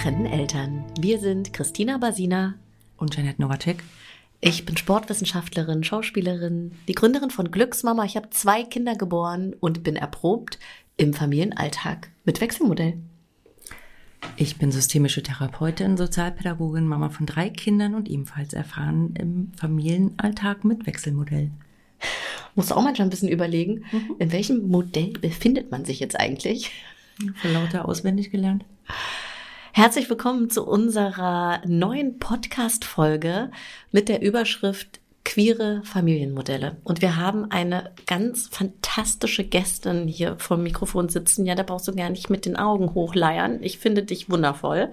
getrennten Eltern. Wir sind Christina Basina und Janet Nowacek. Ich bin Sportwissenschaftlerin, Schauspielerin, die Gründerin von Glücksmama. Ich habe zwei Kinder geboren und bin erprobt im Familienalltag mit Wechselmodell. Ich bin systemische Therapeutin, Sozialpädagogin, Mama von drei Kindern und ebenfalls erfahren im Familienalltag mit Wechselmodell. Muss auch manchmal ein bisschen überlegen, mhm. in welchem Modell befindet man sich jetzt eigentlich? Von lauter auswendig gelernt. Herzlich willkommen zu unserer neuen Podcast-Folge mit der Überschrift Queere Familienmodelle. Und wir haben eine ganz fantastische Gästin hier vom Mikrofon sitzen. Ja, da brauchst du gar nicht mit den Augen hochleiern. Ich finde dich wundervoll.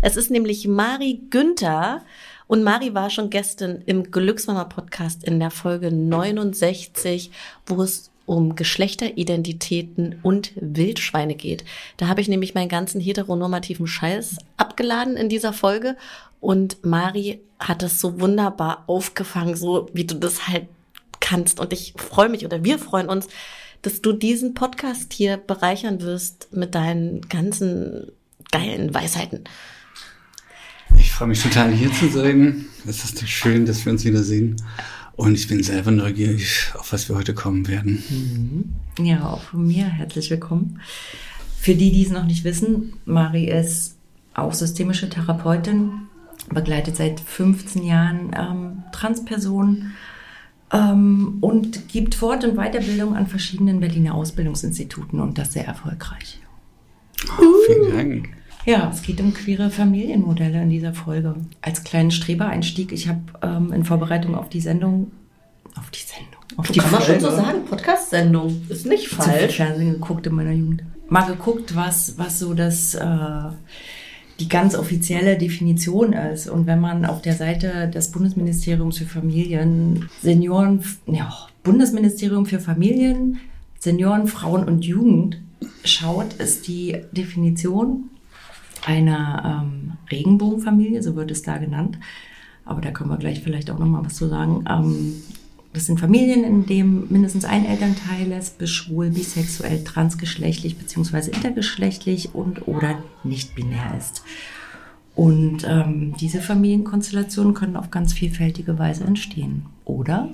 Es ist nämlich Mari Günther. Und Mari war schon gestern im Glücksmama Podcast in der Folge 69, wo es um Geschlechteridentitäten und Wildschweine geht. Da habe ich nämlich meinen ganzen heteronormativen Scheiß abgeladen in dieser Folge und Mari hat es so wunderbar aufgefangen, so wie du das halt kannst. Und ich freue mich oder wir freuen uns, dass du diesen Podcast hier bereichern wirst mit deinen ganzen geilen Weisheiten. Ich freue mich total hier zu sein. Es ist schön, dass wir uns wiedersehen. Und ich bin selber neugierig, auf was wir heute kommen werden. Mhm. Ja, auch von mir herzlich willkommen. Für die, die es noch nicht wissen, Mari ist auch systemische Therapeutin, begleitet seit 15 Jahren ähm, Transpersonen ähm, und gibt Fort- und Weiterbildung an verschiedenen Berliner Ausbildungsinstituten und das sehr erfolgreich. Oh, vielen Dank. Ja, es geht um queere Familienmodelle in dieser Folge. Als kleinen Strebereinstieg, ich habe ähm, in Vorbereitung auf die Sendung, auf die Sendung, auf du die kann Folge, man schon so sagen, Podcast-Sendung, ist nicht falsch. Fernsehen geguckt in meiner Jugend. Mal geguckt, was, was so das, äh, die ganz offizielle Definition ist. Und wenn man auf der Seite des Bundesministeriums für Familien, Senioren, ja, Bundesministerium für Familien, Senioren, Frauen und Jugend schaut, ist die Definition einer ähm, Regenbogenfamilie, so wird es da genannt. Aber da können wir gleich vielleicht auch noch mal was zu sagen. Ähm, das sind Familien, in denen mindestens ein Elternteil lesbisch, schwul, bisexuell, transgeschlechtlich bzw. intergeschlechtlich und oder nicht binär ist. Und ähm, diese Familienkonstellationen können auf ganz vielfältige Weise entstehen, oder?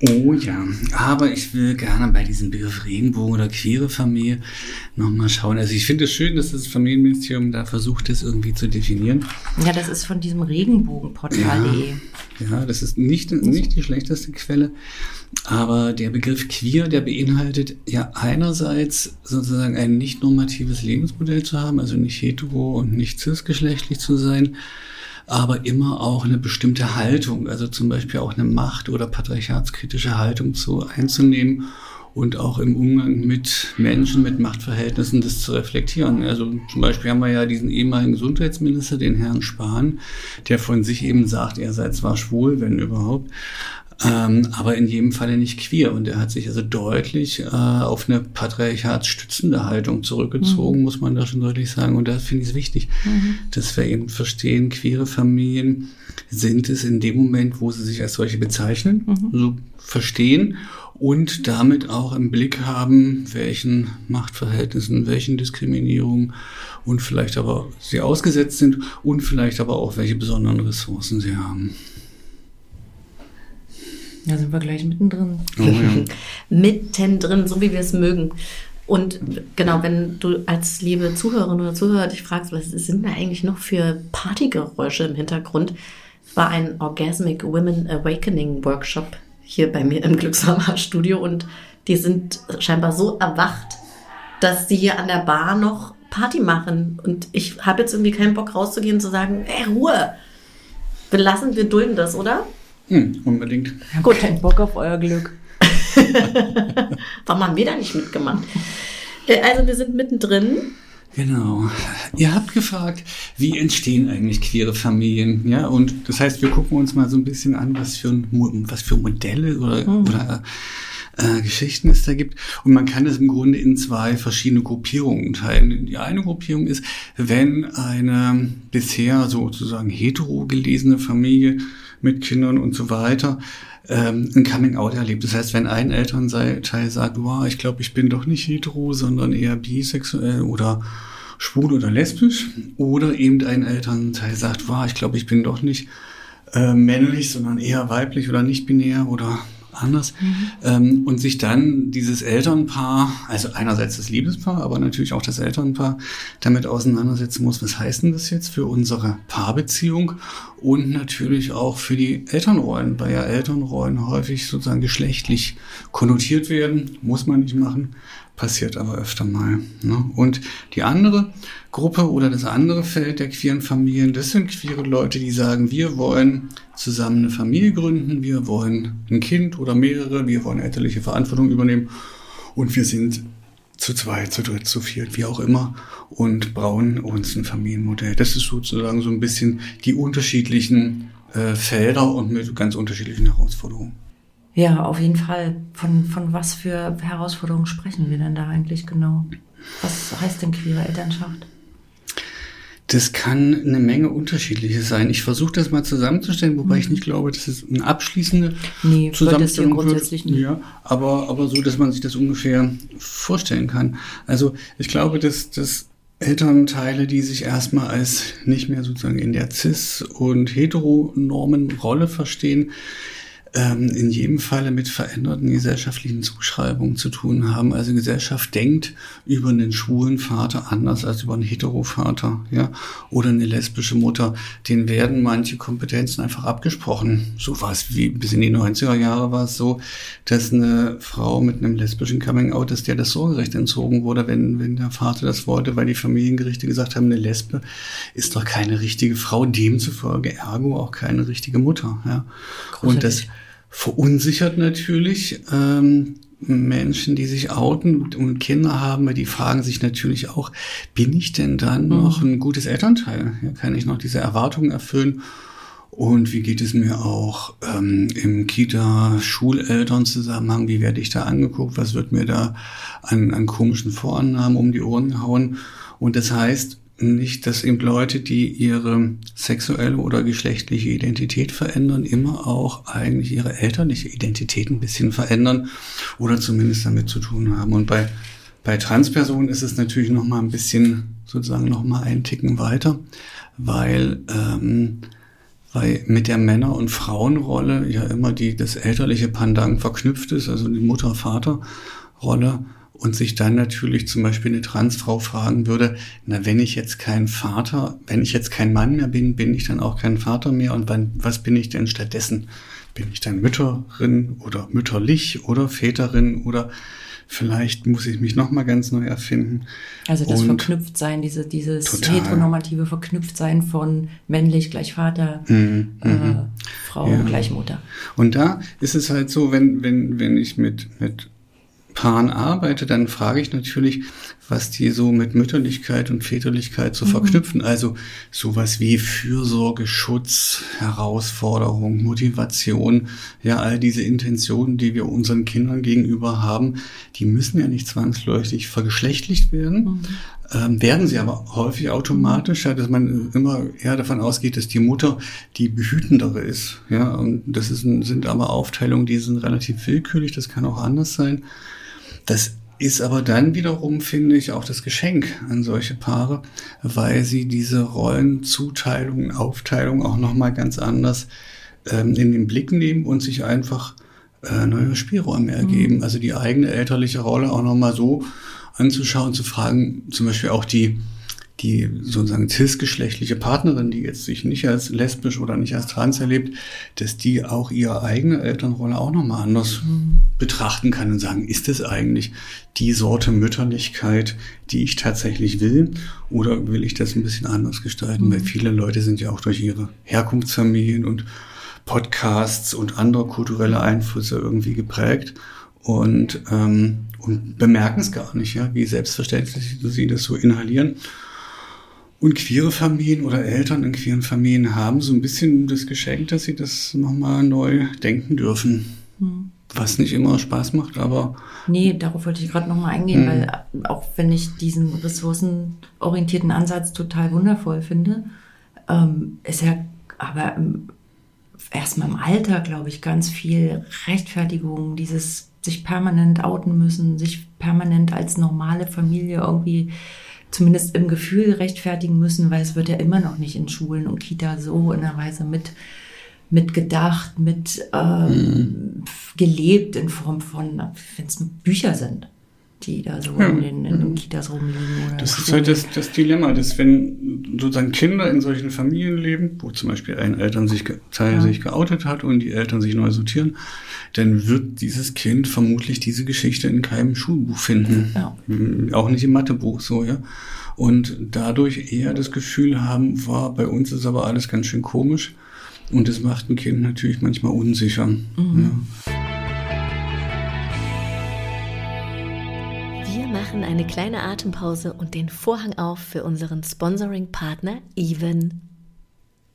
Oh ja, aber ich will gerne bei diesem Begriff Regenbogen oder queere Familie nochmal schauen. Also ich finde es schön, dass das Familienministerium da versucht, das irgendwie zu definieren. Ja, das ist von diesem Regenbogenportal.de. Ja, ja, das ist nicht, nicht die schlechteste Quelle. Aber der Begriff queer, der beinhaltet ja einerseits sozusagen ein nicht normatives Lebensmodell zu haben, also nicht hetero und nicht cisgeschlechtlich zu sein aber immer auch eine bestimmte Haltung, also zum Beispiel auch eine Macht- oder patriarchatskritische Haltung zu einzunehmen und auch im Umgang mit Menschen, mit Machtverhältnissen das zu reflektieren. Also zum Beispiel haben wir ja diesen ehemaligen Gesundheitsminister, den Herrn Spahn, der von sich eben sagt, er sei zwar schwul, wenn überhaupt, ähm, aber in jedem Falle nicht queer. Und er hat sich also deutlich äh, auf eine patriarchatsstützende Haltung zurückgezogen, mhm. muss man da schon deutlich sagen. Und da finde ich es wichtig, mhm. dass wir eben verstehen, queere Familien sind es in dem Moment, wo sie sich als solche bezeichnen, mhm. so verstehen und damit auch im Blick haben, welchen Machtverhältnissen, welchen Diskriminierungen und vielleicht aber sie ausgesetzt sind und vielleicht aber auch welche besonderen Ressourcen sie haben. Da sind wir gleich mittendrin. Oh, ja. mittendrin, so wie wir es mögen. Und genau, wenn du als liebe Zuhörerin oder Zuhörer dich fragst, was sind da eigentlich noch für Partygeräusche im Hintergrund, war ein Orgasmic Women Awakening Workshop hier bei mir im Glückshammer Studio und die sind scheinbar so erwacht, dass sie hier an der Bar noch Party machen. Und ich habe jetzt irgendwie keinen Bock rauszugehen und zu sagen, ey, Ruhe! Wir lassen, wir dulden das, oder? Hm, unbedingt. Ich habe keinen Bock auf euer Glück. Warum haben wir da nicht mitgemacht? Äh, also wir sind mittendrin. Genau. Ihr habt gefragt, wie entstehen eigentlich queere Familien? Ja, und das heißt, wir gucken uns mal so ein bisschen an, was für, was für Modelle oder, mhm. oder äh, Geschichten es da gibt. Und man kann das im Grunde in zwei verschiedene Gruppierungen teilen. Die eine Gruppierung ist, wenn eine bisher sozusagen hetero gelesene Familie mit Kindern und so weiter ähm, ein Coming-out erlebt. Das heißt, wenn ein Elternteil sagt, wow, ich glaube, ich bin doch nicht hetero, sondern eher bisexuell oder schwul oder lesbisch oder eben ein Elternteil sagt, wow, ich glaube, ich bin doch nicht äh, männlich, sondern eher weiblich oder nicht binär oder anders. Mhm. Ähm, und sich dann dieses Elternpaar, also einerseits das Liebespaar, aber natürlich auch das Elternpaar, damit auseinandersetzen muss, was heißt denn das jetzt für unsere Paarbeziehung und natürlich auch für die Elternrollen, weil ja Elternrollen häufig sozusagen geschlechtlich konnotiert werden, muss man nicht machen passiert aber öfter mal. Ne? Und die andere Gruppe oder das andere Feld der queeren Familien, das sind queere Leute, die sagen, wir wollen zusammen eine Familie gründen, wir wollen ein Kind oder mehrere, wir wollen elterliche Verantwortung übernehmen und wir sind zu zweit, zu dritt, zu viert, wie auch immer und bauen uns ein Familienmodell. Das ist sozusagen so ein bisschen die unterschiedlichen äh, Felder und mit ganz unterschiedlichen Herausforderungen. Ja, auf jeden Fall. Von, von was für Herausforderungen sprechen wir denn da eigentlich genau? Was heißt denn queere Elternschaft? Das kann eine Menge unterschiedliche sein. Ich versuche das mal zusammenzustellen, wobei mhm. ich nicht glaube, dass es eine abschließende nee, Zusammenstellung grundsätzlich wird. Ja, aber, aber so, dass man sich das ungefähr vorstellen kann. Also ich glaube, dass, dass Elternteile, die sich erstmal als nicht mehr sozusagen in der Cis- und Heteronormenrolle verstehen, ähm, in jedem Falle mit veränderten gesellschaftlichen Zuschreibungen zu tun haben. Also Gesellschaft denkt über einen schwulen Vater anders als über einen Heterovater, ja, oder eine lesbische Mutter. Den werden manche Kompetenzen einfach abgesprochen. So war es wie bis in die 90er Jahre war es so, dass eine Frau mit einem lesbischen Coming-out ist, der das Sorgerecht entzogen wurde, wenn, wenn der Vater das wollte, weil die Familiengerichte gesagt haben, eine Lesbe ist doch keine richtige Frau, demzufolge ergo auch keine richtige Mutter, ja. Und das, verunsichert natürlich ähm, Menschen, die sich outen und Kinder haben, die fragen sich natürlich auch, bin ich denn dann mhm. noch ein gutes Elternteil? Ja, kann ich noch diese Erwartungen erfüllen? Und wie geht es mir auch ähm, im Kita-Schuleltern-Zusammenhang? Wie werde ich da angeguckt? Was wird mir da an, an komischen Vorannahmen um die Ohren gehauen? Und das heißt, nicht, dass eben Leute, die ihre sexuelle oder geschlechtliche Identität verändern, immer auch eigentlich ihre elterliche Identität ein bisschen verändern oder zumindest damit zu tun haben. Und bei, bei Transpersonen ist es natürlich noch mal ein bisschen sozusagen noch mal einen Ticken weiter, weil ähm, weil mit der Männer- und Frauenrolle ja immer die das elterliche Pandang verknüpft ist, also die Mutter-Vater-Rolle und sich dann natürlich zum Beispiel eine Transfrau fragen würde, na, wenn ich jetzt kein Vater, wenn ich jetzt kein Mann mehr bin, bin ich dann auch kein Vater mehr und wann, was bin ich denn stattdessen? Bin ich dann Mütterin oder mütterlich oder Väterin oder vielleicht muss ich mich nochmal ganz neu erfinden. Also das und Verknüpftsein, diese, dieses total. heteronormative Verknüpftsein von männlich gleich Vater, mhm, äh, mhm. Frau ja. gleich Mutter. Und da ist es halt so, wenn, wenn, wenn ich mit, mit Paaren arbeite, dann frage ich natürlich, was die so mit Mütterlichkeit und Väterlichkeit zu mhm. verknüpfen. Also sowas wie Fürsorge, Schutz, Herausforderung, Motivation, ja, all diese Intentionen, die wir unseren Kindern gegenüber haben, die müssen ja nicht zwangsläufig vergeschlechtlicht werden. Mhm. Ähm, werden sie aber häufig automatisch, ja, dass man immer eher davon ausgeht, dass die Mutter die behütendere ist. Ja, und das ist, sind aber Aufteilungen, die sind relativ willkürlich, das kann auch anders sein. Das ist aber dann wiederum, finde ich, auch das Geschenk an solche Paare, weil sie diese Rollenzuteilung, Aufteilung auch nochmal ganz anders ähm, in den Blick nehmen und sich einfach äh, neue Spielräume ergeben. Mhm. Also die eigene elterliche Rolle auch nochmal so anzuschauen, zu fragen, zum Beispiel auch die die sozusagen cisgeschlechtliche Partnerin, die jetzt sich nicht als lesbisch oder nicht als trans erlebt, dass die auch ihre eigene Elternrolle auch nochmal anders mhm. betrachten kann und sagen, ist es eigentlich die Sorte Mütterlichkeit, die ich tatsächlich will, oder will ich das ein bisschen anders gestalten? Mhm. Weil viele Leute sind ja auch durch ihre Herkunftsfamilien und Podcasts und andere kulturelle Einflüsse irgendwie geprägt und, ähm, und bemerken es gar nicht, ja, wie selbstverständlich sie das so inhalieren. Und queere Familien oder Eltern in queeren Familien haben so ein bisschen das Geschenk, dass sie das nochmal neu denken dürfen. Hm. Was nicht immer Spaß macht, aber. Nee, darauf wollte ich gerade nochmal eingehen, hm. weil auch wenn ich diesen ressourcenorientierten Ansatz total wundervoll finde, ähm, ist ja aber erstmal im Alter, glaube ich, ganz viel Rechtfertigung, dieses sich permanent outen müssen, sich permanent als normale Familie irgendwie zumindest im Gefühl rechtfertigen müssen, weil es wird ja immer noch nicht in Schulen und Kita so in einer Weise mit mitgedacht, mit äh, mhm. gelebt in Form von, wenn es Bücher sind die da so ja. in, den, in den Kitas rumliegen. Oder das ist halt das, das Dilemma, dass wenn sozusagen Kinder in solchen Familien leben, wo zum Beispiel ein Eltern sich, Teil ja. sich geoutet hat und die Eltern sich neu sortieren, dann wird dieses Kind vermutlich diese Geschichte in keinem Schulbuch finden. Ja. Hm, auch nicht im Mathebuch so, ja. Und dadurch eher das Gefühl haben, war, bei uns ist aber alles ganz schön komisch. Und das macht ein Kind natürlich manchmal unsicher. Mhm. Ja. Machen eine kleine Atempause und den Vorhang auf für unseren Sponsoring-Partner Even.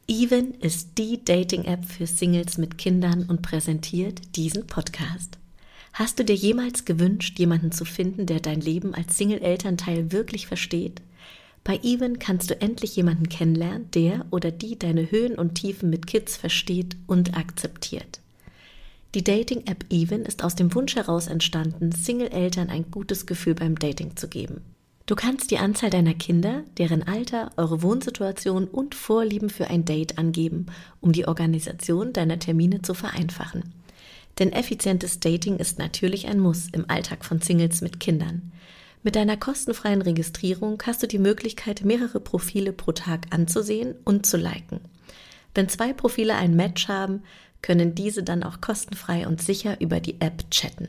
Even ist die Dating-App für Singles mit Kindern und präsentiert diesen Podcast. Hast du dir jemals gewünscht, jemanden zu finden, der dein Leben als Single-Elternteil wirklich versteht? Bei Even kannst du endlich jemanden kennenlernen, der oder die deine Höhen und Tiefen mit Kids versteht und akzeptiert. Die Dating-App Even ist aus dem Wunsch heraus entstanden, Single-Eltern ein gutes Gefühl beim Dating zu geben. Du kannst die Anzahl deiner Kinder, deren Alter, eure Wohnsituation und Vorlieben für ein Date angeben, um die Organisation deiner Termine zu vereinfachen. Denn effizientes Dating ist natürlich ein Muss im Alltag von Singles mit Kindern. Mit deiner kostenfreien Registrierung hast du die Möglichkeit, mehrere Profile pro Tag anzusehen und zu liken. Wenn zwei Profile ein Match haben, können diese dann auch kostenfrei und sicher über die App chatten.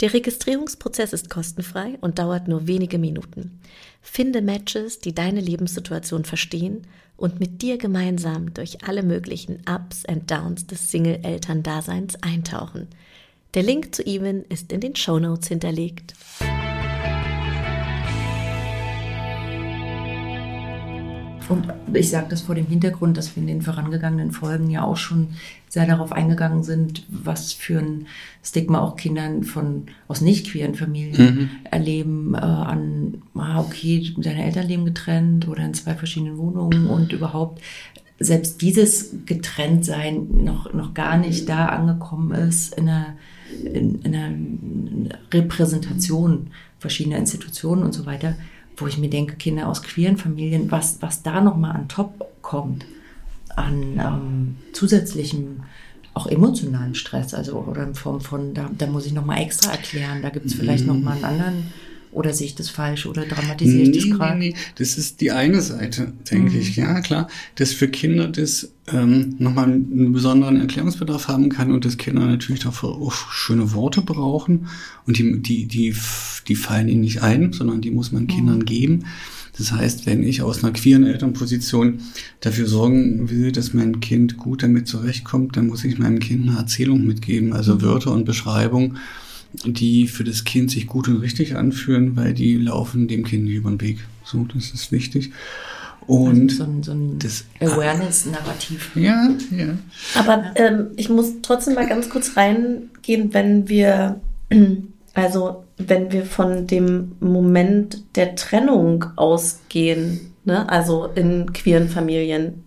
Der Registrierungsprozess ist kostenfrei und dauert nur wenige Minuten. Finde Matches, die deine Lebenssituation verstehen und mit dir gemeinsam durch alle möglichen Ups and Downs des Single-Eltern-Daseins eintauchen. Der Link zu Even ist in den Show Notes hinterlegt. Und ich sage das vor dem Hintergrund, dass wir in den vorangegangenen Folgen ja auch schon sehr darauf eingegangen sind, was für ein Stigma auch Kindern von aus nicht queeren Familien mhm. erleben, äh, an, ah, okay, deine Eltern leben getrennt oder in zwei verschiedenen Wohnungen und überhaupt selbst dieses Getrenntsein noch, noch gar nicht da angekommen ist in einer, in, in einer Repräsentation verschiedener Institutionen und so weiter wo ich mir denke, Kinder aus queeren Familien, was, was da nochmal an top kommt, an ähm, zusätzlichem, auch emotionalen Stress, also oder in Form von, da, da muss ich nochmal extra erklären, da gibt es vielleicht mhm. nochmal einen anderen oder sehe ich das falsch oder dramatisiere ich nee, das gerade? Nee, nee, das ist die eine Seite, denke mhm. ich. Ja, klar, dass für Kinder das ähm, nochmal einen besonderen Erklärungsbedarf haben kann und dass Kinder natürlich dafür auch schöne Worte brauchen und die, die, die, die fallen ihnen nicht ein, sondern die muss man Kindern mhm. geben. Das heißt, wenn ich aus einer queeren Elternposition dafür sorgen will, dass mein Kind gut damit zurechtkommt, dann muss ich meinem Kind eine Erzählung mitgeben, also mhm. Wörter und Beschreibung die für das Kind sich gut und richtig anfühlen, weil die laufen dem Kind über den Weg. So, das ist wichtig. Und also so ein, so ein das Awareness-Narrativ. Ja, ja. Aber ähm, ich muss trotzdem mal ganz kurz reingehen, wenn wir, also wenn wir von dem Moment der Trennung ausgehen, ne? also in queeren Familien.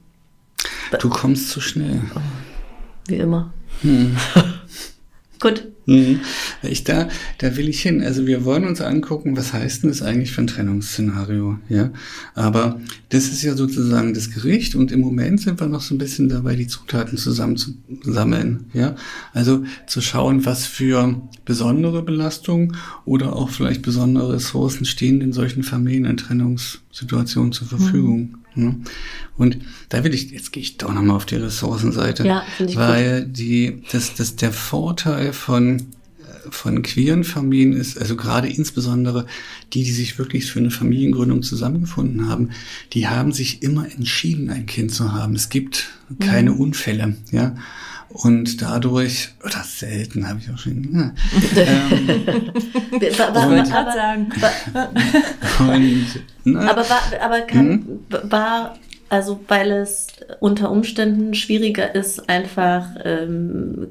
Du kommst zu schnell. Wie immer. Hm. Gut. Mhm. Ich da, da will ich hin. Also wir wollen uns angucken, was heißt denn das eigentlich für ein Trennungsszenario, ja? Aber das ist ja sozusagen das Gericht und im Moment sind wir noch so ein bisschen dabei, die Zutaten zusammenzusammeln, ja? Also zu schauen, was für besondere Belastungen oder auch vielleicht besondere Ressourcen stehen in solchen Familien in Trennungssituationen zur Verfügung. Mhm. Ne? Und da will ich, jetzt gehe ich doch nochmal auf die Ressourcenseite, ja, weil gut. die, das, das der Vorteil von von queeren Familien ist, also gerade insbesondere die, die sich wirklich für eine Familiengründung zusammengefunden haben, die haben sich immer entschieden, ein Kind zu haben. Es gibt keine mhm. Unfälle, ja. Und dadurch, oder selten habe ich auch schon. Ja, ähm, und, aber, sagen. und, na, aber war, aber kann, hm? war also weil es unter Umständen schwieriger ist, einfach ähm,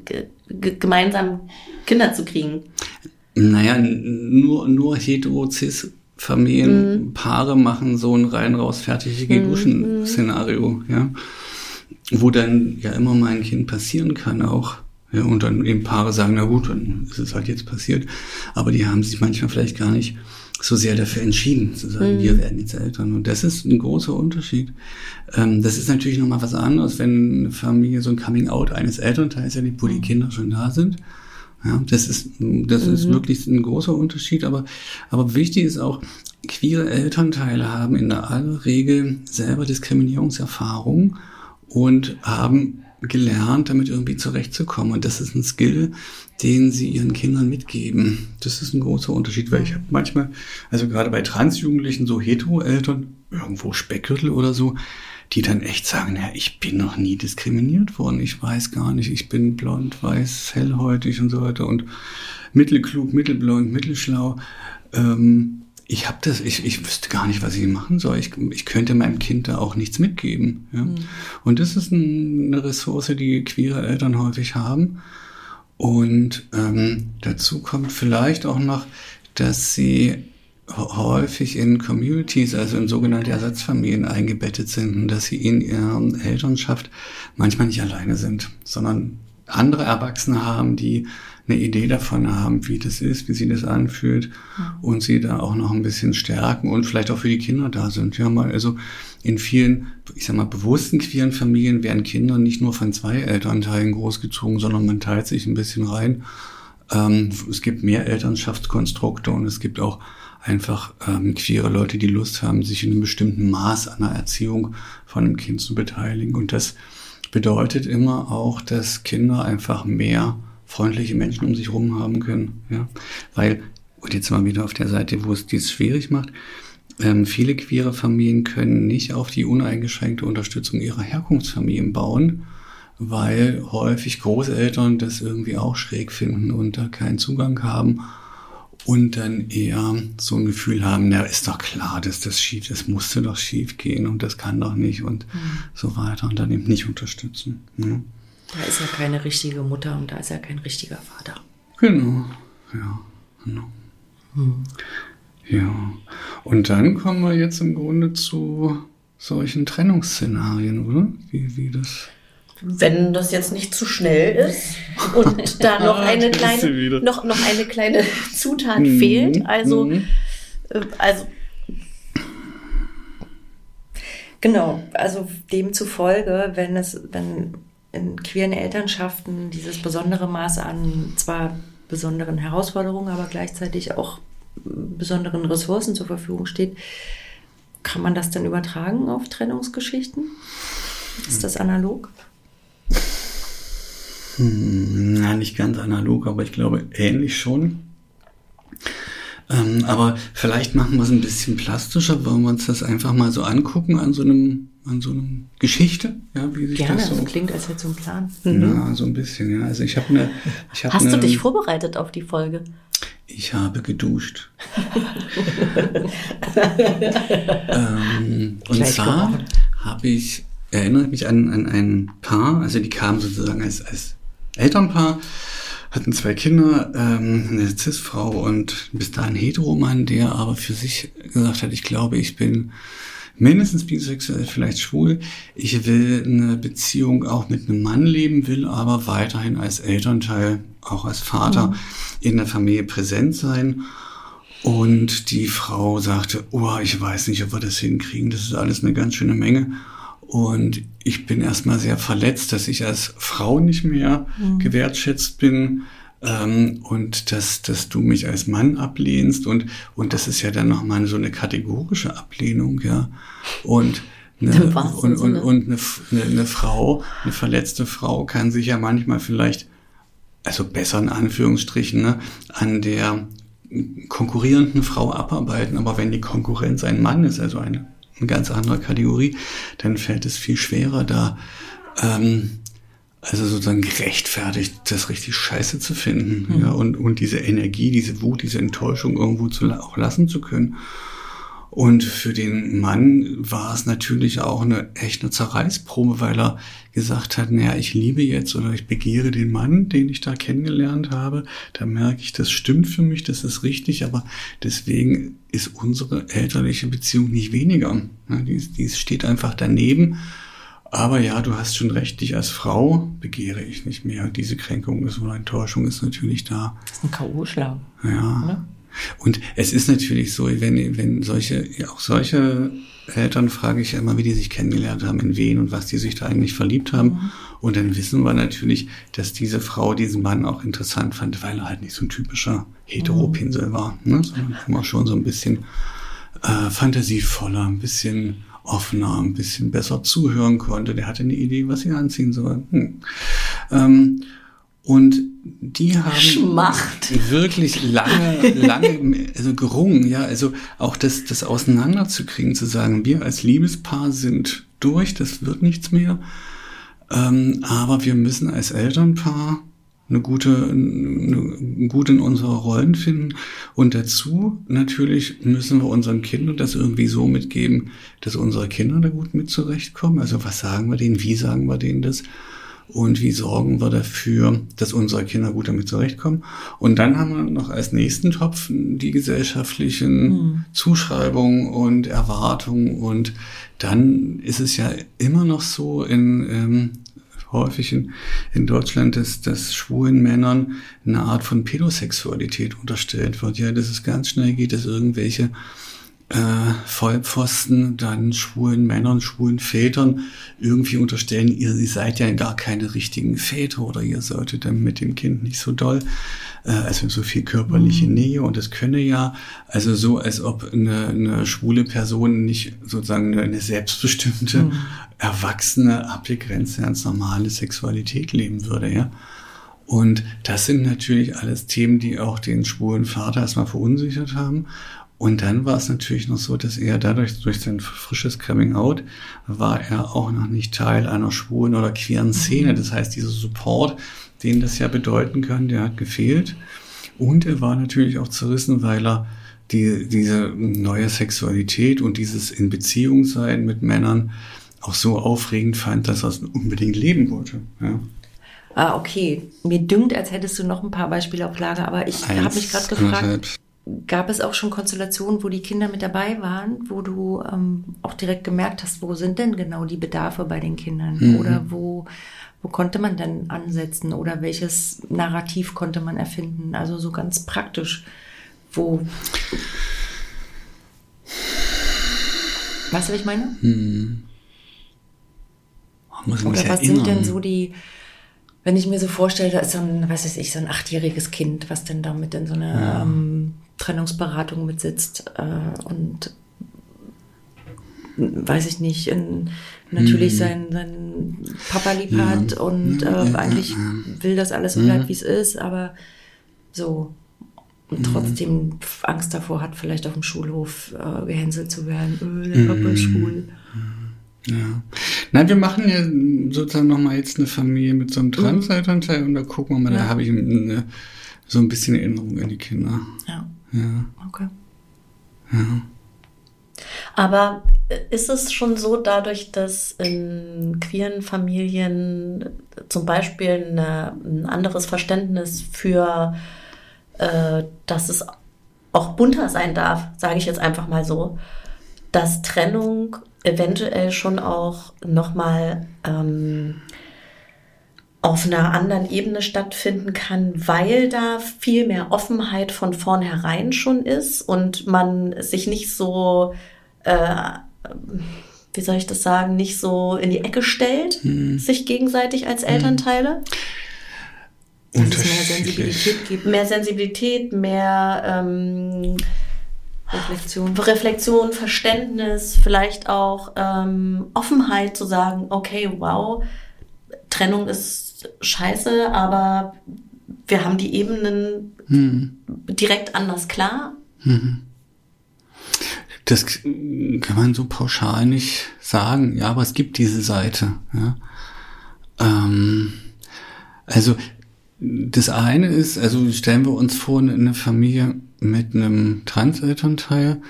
gemeinsam Kinder zu kriegen. Naja, nur, nur hetero-cis Familienpaare mhm. machen so ein rein raus Geduschen mhm. Szenario, ja. Wo dann ja immer mal ein Kind passieren kann auch. Ja, und dann eben Paare sagen, na gut, dann ist es halt jetzt passiert. Aber die haben sich manchmal vielleicht gar nicht so sehr dafür entschieden, zu sagen, mhm. wir werden jetzt Eltern. Und das ist ein großer Unterschied. Ähm, das ist natürlich nochmal was anderes, wenn eine Familie so ein Coming-out eines Elternteils erlebt, wo die mhm. Kinder schon da sind. Ja, das ist, das mhm. ist wirklich ein großer Unterschied. Aber, aber wichtig ist auch, queere Elternteile haben in der aller Regel selber Diskriminierungserfahrung und haben gelernt, damit irgendwie zurechtzukommen. Und das ist ein Skill, den sie ihren Kindern mitgeben. Das ist ein großer Unterschied, weil ich habe manchmal, also gerade bei Transjugendlichen, so Hetero-Eltern, irgendwo Speckgürtel oder so, die dann echt sagen, ja, ich bin noch nie diskriminiert worden, ich weiß gar nicht, ich bin blond, weiß, hellhäutig und so weiter und mittelklug, mittelblond, mittelschlau. Ähm, ich habe das, ich, ich wüsste gar nicht, was ich machen soll. Ich, ich könnte meinem Kind da auch nichts mitgeben. Ja? Mhm. Und das ist ein, eine Ressource, die queere Eltern häufig haben. Und ähm, dazu kommt vielleicht auch noch, dass sie häufig in Communities, also in sogenannte Ersatzfamilien eingebettet sind und dass sie in ihrer Elternschaft manchmal nicht alleine sind, sondern andere Erwachsene haben, die eine Idee davon haben, wie das ist, wie sich das anfühlt und sie da auch noch ein bisschen stärken und vielleicht auch für die Kinder da sind. Ja, mal, also in vielen, ich sag mal, bewussten queeren Familien werden Kinder nicht nur von zwei Elternteilen großgezogen, sondern man teilt sich ein bisschen rein. Ähm, es gibt mehr Elternschaftskonstrukte und es gibt auch einfach ähm, queere Leute, die Lust haben, sich in einem bestimmten Maß an der Erziehung von einem Kind zu beteiligen. Und das bedeutet immer auch, dass Kinder einfach mehr freundliche Menschen um sich herum haben können. Ja? Weil, und jetzt mal wieder auf der Seite, wo es dies schwierig macht, ähm, viele queere Familien können nicht auf die uneingeschränkte Unterstützung ihrer Herkunftsfamilien bauen, weil häufig Großeltern das irgendwie auch schräg finden und da keinen Zugang haben und dann eher so ein Gefühl haben, na, ist doch klar, dass das schief, das musste doch schief gehen und das kann doch nicht und mhm. so weiter und dann eben nicht unterstützen. Ja. Da ist ja keine richtige Mutter und da ist ja kein richtiger Vater. Genau, ja, genau. Hm. Ja, und dann kommen wir jetzt im Grunde zu solchen Trennungsszenarien, oder? Wie, wie das. Wenn das jetzt nicht zu schnell ist und da noch eine kleine, noch, noch eine kleine Zutat mhm. fehlt. Also, mhm. Äh, also Genau, also demzufolge, wenn es, wenn in queeren Elternschaften dieses besondere Maß an zwar besonderen Herausforderungen, aber gleichzeitig auch besonderen Ressourcen zur Verfügung steht, kann man das dann übertragen auf Trennungsgeschichten? Ist das analog? Hm, na, nicht ganz analog, aber ich glaube ähnlich schon. Ähm, aber vielleicht machen wir es ein bisschen plastischer, wollen wir uns das einfach mal so angucken an so einem, an so einem Geschichte, ja, wie sich Gerne, das so. klingt, als hätte so einen Plan. Mhm. Ja, so ein bisschen, ja. Also ich habe eine. Ich hab Hast eine, du dich vorbereitet auf die Folge? Ich habe geduscht. ähm, und zwar habe ich, erinnere mich an, an ein Paar, also die kamen sozusagen als, als Elternpaar hatten zwei Kinder, ähm, eine Cis-Frau und bis dahin Heteromann, der aber für sich gesagt hat, ich glaube, ich bin mindestens bisexuell, vielleicht schwul. Ich will eine Beziehung auch mit einem Mann leben, will aber weiterhin als Elternteil, auch als Vater mhm. in der Familie präsent sein. Und die Frau sagte, oh, ich weiß nicht, ob wir das hinkriegen. Das ist alles eine ganz schöne Menge. Und ich bin erstmal sehr verletzt, dass ich als Frau nicht mehr mhm. gewertschätzt bin ähm, und dass, dass du mich als Mann ablehnst und, und das ist ja dann nochmal so eine kategorische Ablehnung, ja. Und eine, und, und, und eine, eine, eine Frau, eine verletzte Frau kann sich ja manchmal vielleicht, also besser in Anführungsstrichen, ne, an der konkurrierenden Frau abarbeiten, aber wenn die Konkurrenz ein Mann ist, also eine eine ganz andere Kategorie, dann fällt es viel schwerer, da ähm, also sozusagen gerechtfertigt, das richtig scheiße zu finden mhm. ja, und, und diese Energie, diese Wut, diese Enttäuschung irgendwo zu, auch lassen zu können. Und für den Mann war es natürlich auch eine echte Zerreißprobe, weil er gesagt hat, naja, ich liebe jetzt oder ich begehre den Mann, den ich da kennengelernt habe. Da merke ich, das stimmt für mich, das ist richtig, aber deswegen ist unsere elterliche Beziehung nicht weniger. Die, die steht einfach daneben. Aber ja, du hast schon recht, dich als Frau begehre ich nicht mehr. Diese Kränkung ist oder Enttäuschung ist natürlich da. Das ist ein K.O.-Schlag. Ja. Oder? Und es ist natürlich so, wenn, wenn solche, auch solche Eltern frage ich ja immer, wie die sich kennengelernt haben, in wen und was die sich da eigentlich verliebt haben. Mhm. Und dann wissen wir natürlich, dass diese Frau diesen Mann auch interessant fand, weil er halt nicht so ein typischer Heteropinsel mhm. war, ne? sondern immer schon so ein bisschen äh, fantasievoller, ein bisschen offener, ein bisschen besser zuhören konnte. Der hatte eine Idee, was sie anziehen soll. Hm. Ähm, und die haben Schmacht. wirklich lange, lange also gerungen, ja, also auch das, das auseinanderzukriegen, zu sagen, wir als Liebespaar sind durch, das wird nichts mehr. Ähm, aber wir müssen als Elternpaar eine gute, eine, gut in unsere Rollen finden. Und dazu natürlich müssen wir unseren Kindern das irgendwie so mitgeben, dass unsere Kinder da gut mit zurechtkommen. Also was sagen wir denen, wie sagen wir denen das? und wie sorgen wir dafür, dass unsere Kinder gut damit zurechtkommen. Und dann haben wir noch als nächsten Topf die gesellschaftlichen mhm. Zuschreibungen und Erwartungen. Und dann ist es ja immer noch so in ähm, häufig in, in Deutschland, dass, dass schwulen Männern eine Art von Pädosexualität unterstellt wird. Ja, dass es ganz schnell geht, dass irgendwelche äh, Vollpfosten dann schwulen Männern, schwulen Vätern irgendwie unterstellen, ihr, seid ja gar keine richtigen Väter oder ihr solltet dann mit dem Kind nicht so doll, äh, also so viel körperliche mhm. Nähe und das könne ja, also so, als ob eine, eine schwule Person nicht sozusagen eine, eine selbstbestimmte, mhm. erwachsene, abgegrenzte, ganz normale Sexualität leben würde, ja. Und das sind natürlich alles Themen, die auch den schwulen Vater erstmal verunsichert haben. Und dann war es natürlich noch so, dass er dadurch, durch sein frisches Coming Out, war er auch noch nicht Teil einer schwulen oder queeren Szene. Das heißt, dieser Support, den das ja bedeuten kann, der hat gefehlt. Und er war natürlich auch zerrissen, weil er die, diese neue Sexualität und dieses in Beziehung sein mit Männern auch so aufregend fand, dass er es unbedingt leben wollte. Ja. Ah, okay. Mir dünkt, als hättest du noch ein paar Beispiele auf Lager, aber ich habe mich gerade gefragt, gab es auch schon Konstellationen, wo die Kinder mit dabei waren, wo du ähm, auch direkt gemerkt hast, wo sind denn genau die Bedarfe bei den Kindern? Mhm. Oder wo, wo konnte man denn ansetzen? Oder welches Narrativ konnte man erfinden? Also so ganz praktisch, wo. Weißt du, was ich meine? Mhm. Oder was erinnern. sind denn so die, wenn ich mir so vorstelle, da ist so ein, was weiß ich, so ein achtjähriges Kind, was denn damit in so eine ja. ähm, Trennungsberatung mitsitzt äh, und weiß ich nicht, in, natürlich mhm. seinen, seinen Papa lieb ja. hat und äh, eigentlich will, dass alles so bleibt, mhm. wie es ist, aber so und mhm. trotzdem Angst davor hat, vielleicht auf dem Schulhof äh, gehänselt zu werden. Öh, der Papa ist schwul. Ja. Nein, wir machen ja sozusagen nochmal jetzt eine Familie mit so einem Transelternteil und da gucken wir mal, ja. da habe ich eine, so ein bisschen Erinnerung an die Kinder. Ja. Ja. Okay. Ja. Aber ist es schon so, dadurch, dass in queeren Familien zum Beispiel eine, ein anderes Verständnis für, äh, dass es auch bunter sein darf, sage ich jetzt einfach mal so, dass Trennung eventuell schon auch nochmal ähm, auf einer anderen Ebene stattfinden kann, weil da viel mehr Offenheit von vornherein schon ist und man sich nicht so, äh, wie soll ich das sagen, nicht so in die Ecke stellt, hm. sich gegenseitig als hm. Elternteile. Dass es mehr Sensibilität gibt. Mehr Sensibilität, mehr ähm, Reflexion. Reflexion, Verständnis, vielleicht auch ähm, Offenheit zu sagen, okay, wow, Trennung ist scheiße, aber wir haben die Ebenen hm. direkt anders klar. Hm. Das kann man so pauschal nicht sagen, ja, aber es gibt diese Seite. Ja. Ähm, also das eine ist, also stellen wir uns vor, eine Familie mit einem Transelternteil,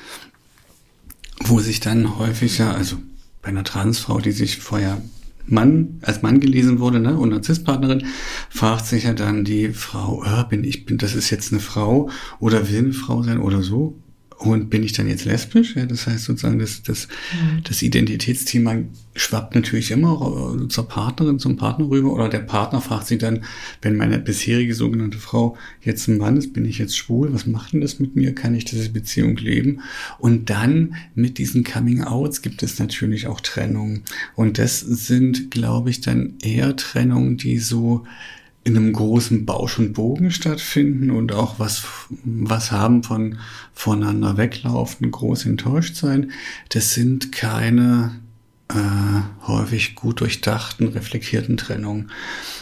wo sich dann häufig ja, also bei einer Transfrau, die sich vorher Mann, als Mann gelesen wurde, ne, und Narzisstpartnerin, fragt sich ja dann die Frau, äh, bin ich, bin, das ist jetzt eine Frau oder will eine Frau sein oder so. Und bin ich dann jetzt lesbisch? Ja, das heißt sozusagen, das, das, mhm. das Identitätsthema schwappt natürlich immer äh, zur Partnerin, zum Partner rüber. Oder der Partner fragt sich dann, wenn meine bisherige sogenannte Frau jetzt ein Mann ist, bin ich jetzt schwul? Was macht denn das mit mir? Kann ich diese Beziehung leben? Und dann mit diesen Coming-Outs gibt es natürlich auch Trennungen. Und das sind, glaube ich, dann eher Trennungen, die so in einem großen Bausch und Bogen stattfinden und auch was, was haben von voneinander weglaufen, groß enttäuscht sein. Das sind keine äh, häufig gut durchdachten, reflektierten Trennungen.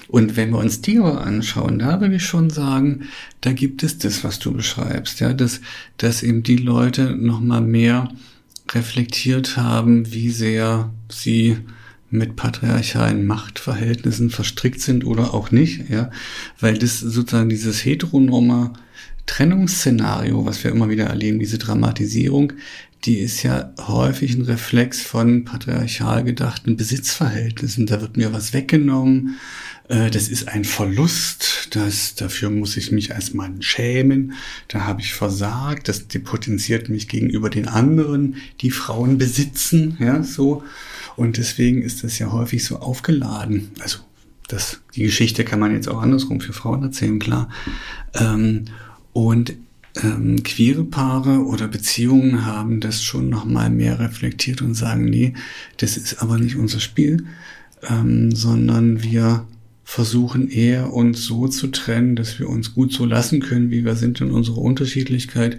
Und wenn wir uns die aber anschauen, da würde ich schon sagen, da gibt es das, was du beschreibst, ja, dass, dass eben die Leute nochmal mehr reflektiert haben, wie sehr sie mit patriarchalen Machtverhältnissen verstrickt sind oder auch nicht, ja, weil das sozusagen dieses heteronome Trennungsszenario, was wir immer wieder erleben, diese Dramatisierung, die ist ja häufig ein Reflex von patriarchal gedachten Besitzverhältnissen. Da wird mir was weggenommen. Äh, das ist ein Verlust. Das, dafür muss ich mich als Mann schämen. Da habe ich versagt. Das depotenziert mich gegenüber den anderen, die Frauen besitzen. Ja, so. Und deswegen ist das ja häufig so aufgeladen. Also das, die Geschichte kann man jetzt auch andersrum für Frauen erzählen, klar. Ähm, und ähm, queere Paare oder Beziehungen haben das schon noch mal mehr reflektiert und sagen, nee, das ist aber nicht unser Spiel, ähm, sondern wir versuchen eher uns so zu trennen, dass wir uns gut so lassen können, wie wir sind in unserer Unterschiedlichkeit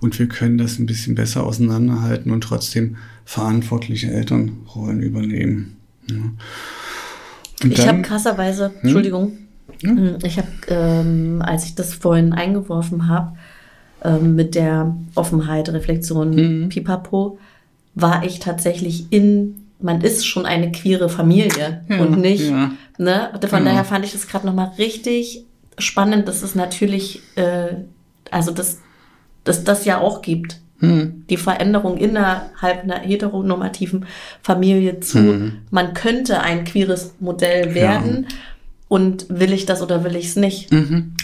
und wir können das ein bisschen besser auseinanderhalten und trotzdem verantwortliche Elternrollen übernehmen. Ja. ich habe krasserweise, hm? Entschuldigung? Hm, ich habe, ähm, als ich das vorhin eingeworfen habe, ähm, mit der Offenheit, Reflexion, hm. Pipapo, war ich tatsächlich in, man ist schon eine queere Familie ja, und nicht, ja. ne? Von daher fand ich das gerade nochmal richtig spannend, dass es natürlich, äh, also dass, dass das ja auch gibt. Hm. Die Veränderung innerhalb einer heteronormativen Familie zu, hm. man könnte ein queeres Modell werden. Ja. Und will ich das oder will ich es nicht? Mhm.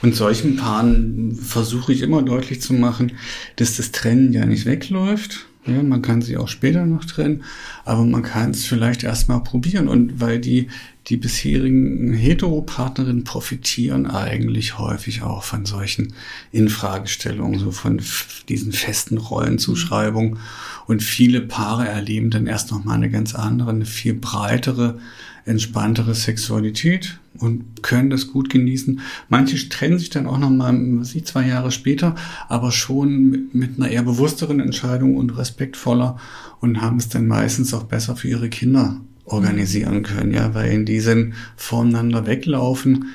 Und solchen Paaren versuche ich immer deutlich zu machen, dass das Trennen ja nicht wegläuft, ja, man kann sie auch später noch trennen, aber man kann es vielleicht erstmal probieren. Und weil die, die bisherigen Heteropartnerinnen profitieren eigentlich häufig auch von solchen Infragestellungen, so von diesen festen Rollenzuschreibungen. Und viele Paare erleben dann erst nochmal eine ganz andere, eine viel breitere entspanntere Sexualität und können das gut genießen. Manche trennen sich dann auch nochmal, was ich, zwei Jahre später, aber schon mit einer eher bewussteren Entscheidung und respektvoller und haben es dann meistens auch besser für ihre Kinder organisieren können, ja, weil in diesen voneinander weglaufen,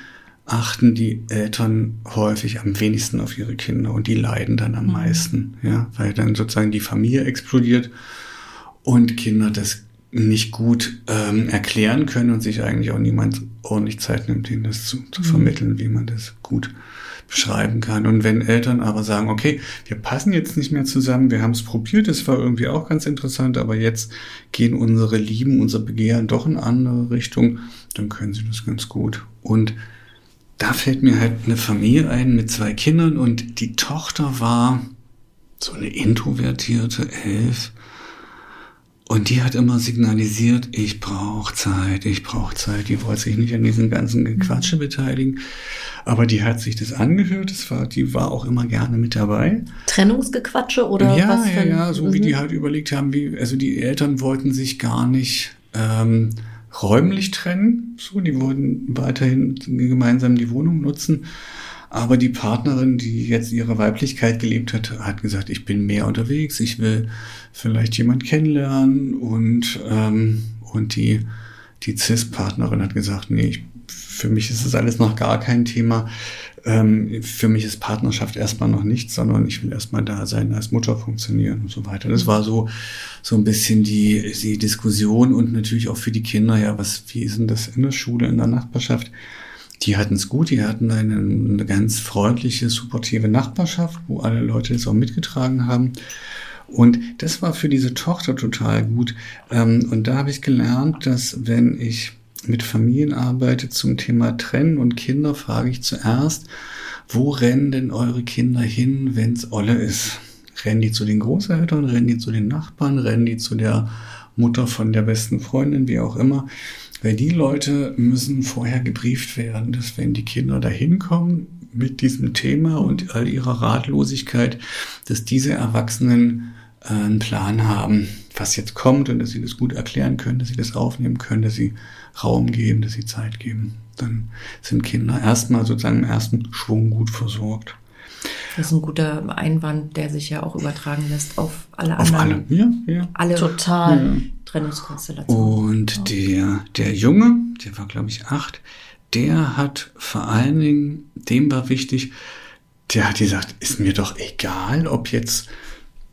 achten die Eltern häufig am wenigsten auf ihre Kinder und die leiden dann am mhm. meisten, ja, weil dann sozusagen die Familie explodiert und Kinder das nicht gut ähm, erklären können und sich eigentlich auch niemand ordentlich Zeit nimmt, ihnen das zu, zu mhm. vermitteln, wie man das gut beschreiben kann. Und wenn Eltern aber sagen, okay, wir passen jetzt nicht mehr zusammen, wir haben es probiert, es war irgendwie auch ganz interessant, aber jetzt gehen unsere Lieben, unser Begehren doch in andere Richtung, dann können sie das ganz gut. Und da fällt mir halt eine Familie ein mit zwei Kindern und die Tochter war so eine introvertierte Elf und die hat immer signalisiert, ich brauche Zeit, ich brauche Zeit. Die wollte sich nicht an diesen ganzen Gequatsche beteiligen. Aber die hat sich das angehört. Das war, die war auch immer gerne mit dabei. Trennungsgequatsche oder ja, was? Ja, ja, ja, so mhm. wie die halt überlegt haben, wie, also die Eltern wollten sich gar nicht ähm, räumlich trennen. So, die wollten weiterhin gemeinsam die Wohnung nutzen. Aber die Partnerin, die jetzt ihre Weiblichkeit gelebt hat, hat gesagt, ich bin mehr unterwegs, ich will vielleicht jemand kennenlernen und, ähm, und die, die CIS-Partnerin hat gesagt, nee, ich, für mich ist das alles noch gar kein Thema. Ähm, für mich ist Partnerschaft erstmal noch nichts, sondern ich will erstmal da sein, als Mutter funktionieren und so weiter. Das war so, so ein bisschen die, die Diskussion und natürlich auch für die Kinder, ja, was, wie ist denn das in der Schule, in der Nachbarschaft? Die hatten es gut, die hatten eine, eine, ganz freundliche, supportive Nachbarschaft, wo alle Leute das auch mitgetragen haben. Und das war für diese Tochter total gut. Ähm, und da habe ich gelernt, dass wenn ich mit Familien arbeite zum Thema Trennen und Kinder, frage ich zuerst, wo rennen denn eure Kinder hin, wenn's olle ist? Rennen die zu den Großeltern, rennen die zu den Nachbarn, rennen die zu der Mutter von der besten Freundin, wie auch immer. Weil die Leute müssen vorher gebrieft werden, dass wenn die Kinder da hinkommen mit diesem Thema und all ihrer Ratlosigkeit, dass diese Erwachsenen äh, einen Plan haben, was jetzt kommt und dass sie das gut erklären können, dass sie das aufnehmen können, dass sie Raum geben, dass sie Zeit geben. Dann sind Kinder erstmal sozusagen im ersten Schwung gut versorgt. Das ist ein guter Einwand, der sich ja auch übertragen lässt auf alle Auf anderen. alle, ja, ja. Alle Total. Ja. Trennungskonstellationen. Und der, der Junge, der war glaube ich acht, der hat vor allen Dingen, dem war wichtig, der hat gesagt, ist mir doch egal, ob jetzt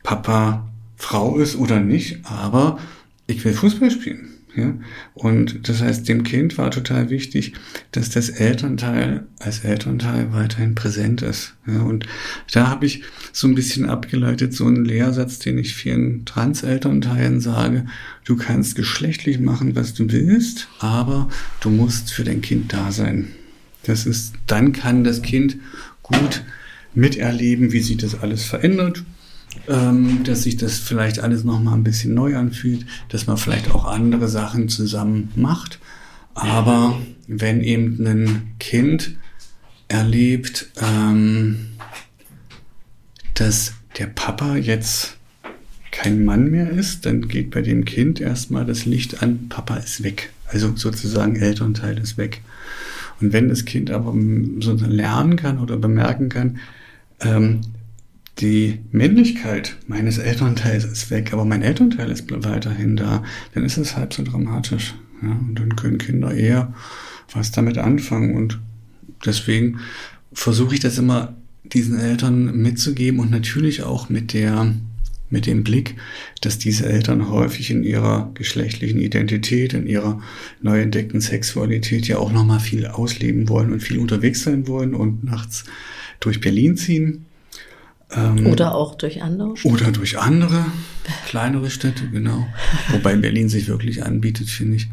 Papa Frau ist oder nicht, aber ich will Fußball spielen. Ja? Und das heißt, dem Kind war total wichtig, dass das Elternteil als Elternteil weiterhin präsent ist. Ja? Und da habe ich so ein bisschen abgeleitet, so einen Lehrsatz, den ich vielen Trans-Elternteilen sage, du kannst geschlechtlich machen, was du willst, aber du musst für dein Kind da sein. Das ist, dann kann das Kind gut miterleben, wie sich das alles verändert ähm, dass sich das vielleicht alles nochmal ein bisschen neu anfühlt, dass man vielleicht auch andere Sachen zusammen macht. Aber wenn eben ein Kind erlebt, ähm, dass der Papa jetzt kein Mann mehr ist, dann geht bei dem Kind erstmal das Licht an, Papa ist weg. Also sozusagen Elternteil ist weg. Und wenn das Kind aber so lernen kann oder bemerken kann, ähm, die Männlichkeit meines Elternteils ist weg, aber mein Elternteil ist weiterhin da, dann ist es halb so dramatisch. Ja? Und dann können Kinder eher was damit anfangen. Und deswegen versuche ich das immer diesen Eltern mitzugeben und natürlich auch mit der mit dem Blick, dass diese Eltern häufig in ihrer geschlechtlichen Identität, in ihrer neu entdeckten Sexualität ja auch nochmal viel ausleben wollen und viel unterwegs sein wollen und nachts durch Berlin ziehen ähm, oder auch durch andere Städte. Oder durch andere kleinere Städte, genau. Wobei Berlin sich wirklich anbietet, finde ich.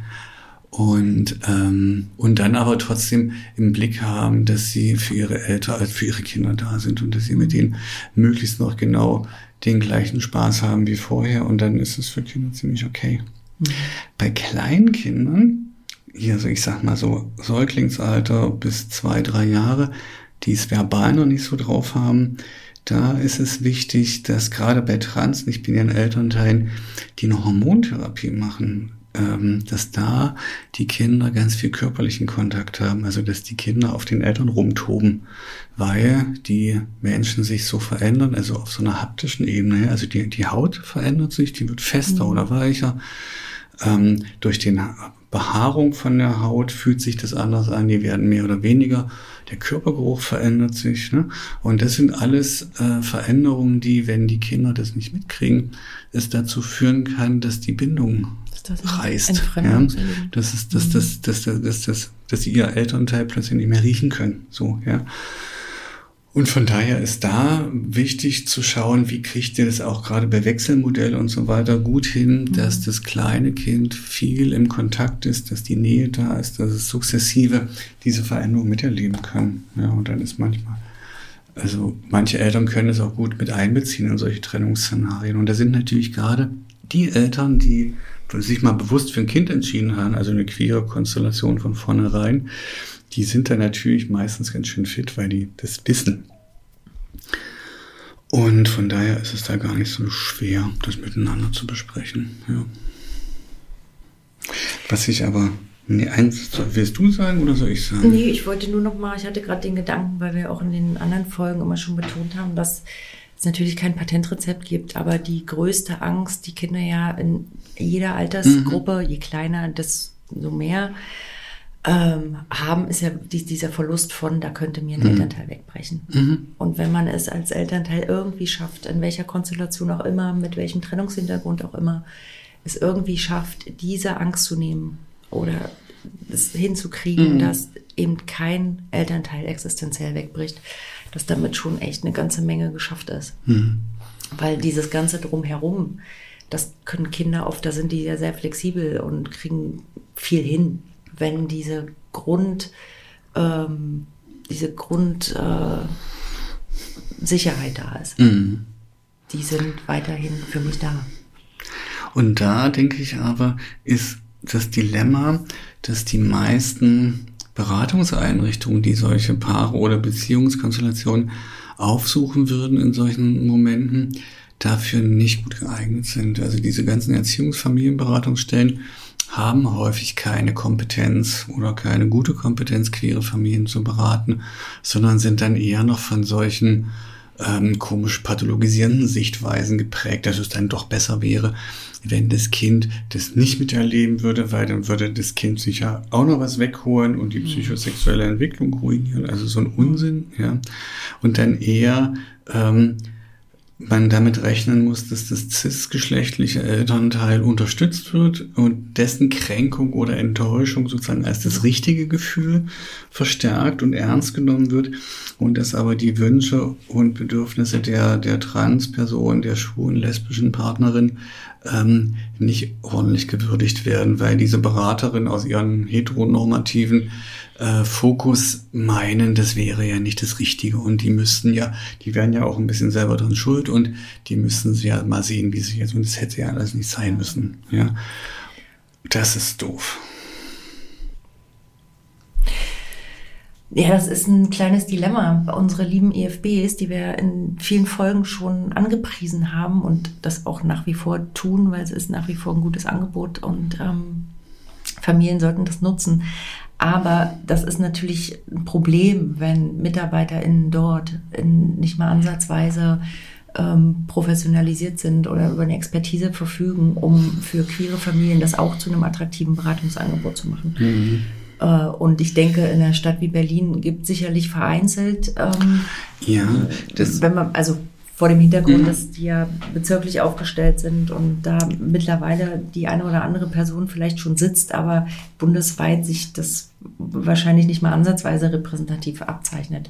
Und, ähm, und dann aber trotzdem im Blick haben, dass sie für ihre Eltern, also für ihre Kinder da sind und dass sie mit denen möglichst noch genau den gleichen Spaß haben wie vorher. Und dann ist es für Kinder ziemlich okay. Mhm. Bei kleinen Kindern, hier, also ich sag mal so Säuglingsalter bis zwei, drei Jahre, die es verbal noch nicht so drauf haben, da ist es wichtig, dass gerade bei Trans, ich bin ja ein Elternteil, die eine Hormontherapie machen, ähm, dass da die Kinder ganz viel körperlichen Kontakt haben, also dass die Kinder auf den Eltern rumtoben, weil die Menschen sich so verändern, also auf so einer haptischen Ebene, also die, die Haut verändert sich, die wird fester mhm. oder weicher. Ähm, durch den Behaarung von der Haut fühlt sich das anders an, die werden mehr oder weniger der Körpergeruch verändert sich. Ne? Und das sind alles äh, Veränderungen, die, wenn die Kinder das nicht mitkriegen, es dazu führen kann, dass die Bindung das reißt. Ja? Das ist, dass, dass, dass, dass, dass, dass, dass sie ihr Elternteil plötzlich nicht mehr riechen können. So, ja. Und von daher ist da wichtig zu schauen, wie kriegt ihr das auch gerade bei Wechselmodell und so weiter gut hin, mhm. dass das kleine Kind viel im Kontakt ist, dass die Nähe da ist, dass es sukzessive diese Veränderung miterleben kann. Ja, und dann ist manchmal, also manche Eltern können es auch gut mit einbeziehen in solche Trennungsszenarien. Und da sind natürlich gerade die Eltern, die sich mal bewusst für ein Kind entschieden haben, also eine queere Konstellation von vornherein, die sind da natürlich meistens ganz schön fit, weil die das wissen. Und von daher ist es da gar nicht so schwer, das miteinander zu besprechen. Ja. Was ich aber, nee, eins, willst du sagen oder soll ich sagen? Nee, ich wollte nur noch mal, ich hatte gerade den Gedanken, weil wir auch in den anderen Folgen immer schon betont haben, dass es natürlich kein Patentrezept gibt, aber die größte Angst, die Kinder ja in jeder Altersgruppe, mhm. je kleiner, desto mehr, ähm, haben, ist ja die, dieser Verlust von, da könnte mir ein mhm. Elternteil wegbrechen. Mhm. Und wenn man es als Elternteil irgendwie schafft, in welcher Konstellation auch immer, mit welchem Trennungshintergrund auch immer, es irgendwie schafft, diese Angst zu nehmen oder es hinzukriegen, mhm. dass eben kein Elternteil existenziell wegbricht, dass damit schon echt eine ganze Menge geschafft ist. Mhm. Weil dieses ganze Drumherum, das können Kinder oft, da sind die ja sehr flexibel und kriegen viel hin wenn diese Grund, ähm, diese Grundsicherheit äh, da ist. Mhm. die sind weiterhin für mich da. Und da denke ich aber, ist das Dilemma, dass die meisten Beratungseinrichtungen, die solche Paare oder Beziehungskonstellationen aufsuchen würden in solchen Momenten, dafür nicht gut geeignet sind. Also diese ganzen Erziehungsfamilienberatungsstellen haben häufig keine Kompetenz oder keine gute Kompetenz, queere Familien zu beraten, sondern sind dann eher noch von solchen ähm, komisch pathologisierenden Sichtweisen geprägt, dass es dann doch besser wäre, wenn das Kind das nicht miterleben würde, weil dann würde das Kind sich ja auch noch was wegholen und die mhm. psychosexuelle Entwicklung ruinieren. Also so ein Unsinn, ja. Und dann eher ähm, man damit rechnen muss, dass das cis-geschlechtliche Elternteil unterstützt wird und dessen Kränkung oder Enttäuschung sozusagen als das richtige Gefühl verstärkt und ernst genommen wird und dass aber die Wünsche und Bedürfnisse der, der Transperson, der schwulen, lesbischen Partnerin ähm, nicht ordentlich gewürdigt werden, weil diese Beraterin aus ihren heteronormativen äh, Fokus meinen, das wäre ja nicht das Richtige und die müssten ja, die wären ja auch ein bisschen selber dran schuld und die müssten sie ja mal sehen, wie sie jetzt, und das hätte ja alles nicht sein müssen, ja. Das ist doof. Ja, das ist ein kleines Dilemma. Unsere lieben EFBs, die wir in vielen Folgen schon angepriesen haben und das auch nach wie vor tun, weil es ist nach wie vor ein gutes Angebot und ähm, Familien sollten das nutzen. Aber das ist natürlich ein Problem, wenn MitarbeiterInnen dort in nicht mal ansatzweise ähm, professionalisiert sind oder über eine Expertise verfügen, um für queere Familien das auch zu einem attraktiven Beratungsangebot zu machen. Mhm. Äh, und ich denke, in einer Stadt wie Berlin gibt sicherlich vereinzelt, ähm, ja, das wenn man, also vor dem Hintergrund, mhm. dass die ja bezirklich aufgestellt sind und da mittlerweile die eine oder andere Person vielleicht schon sitzt, aber bundesweit sich das wahrscheinlich nicht mal ansatzweise repräsentativ abzeichnet.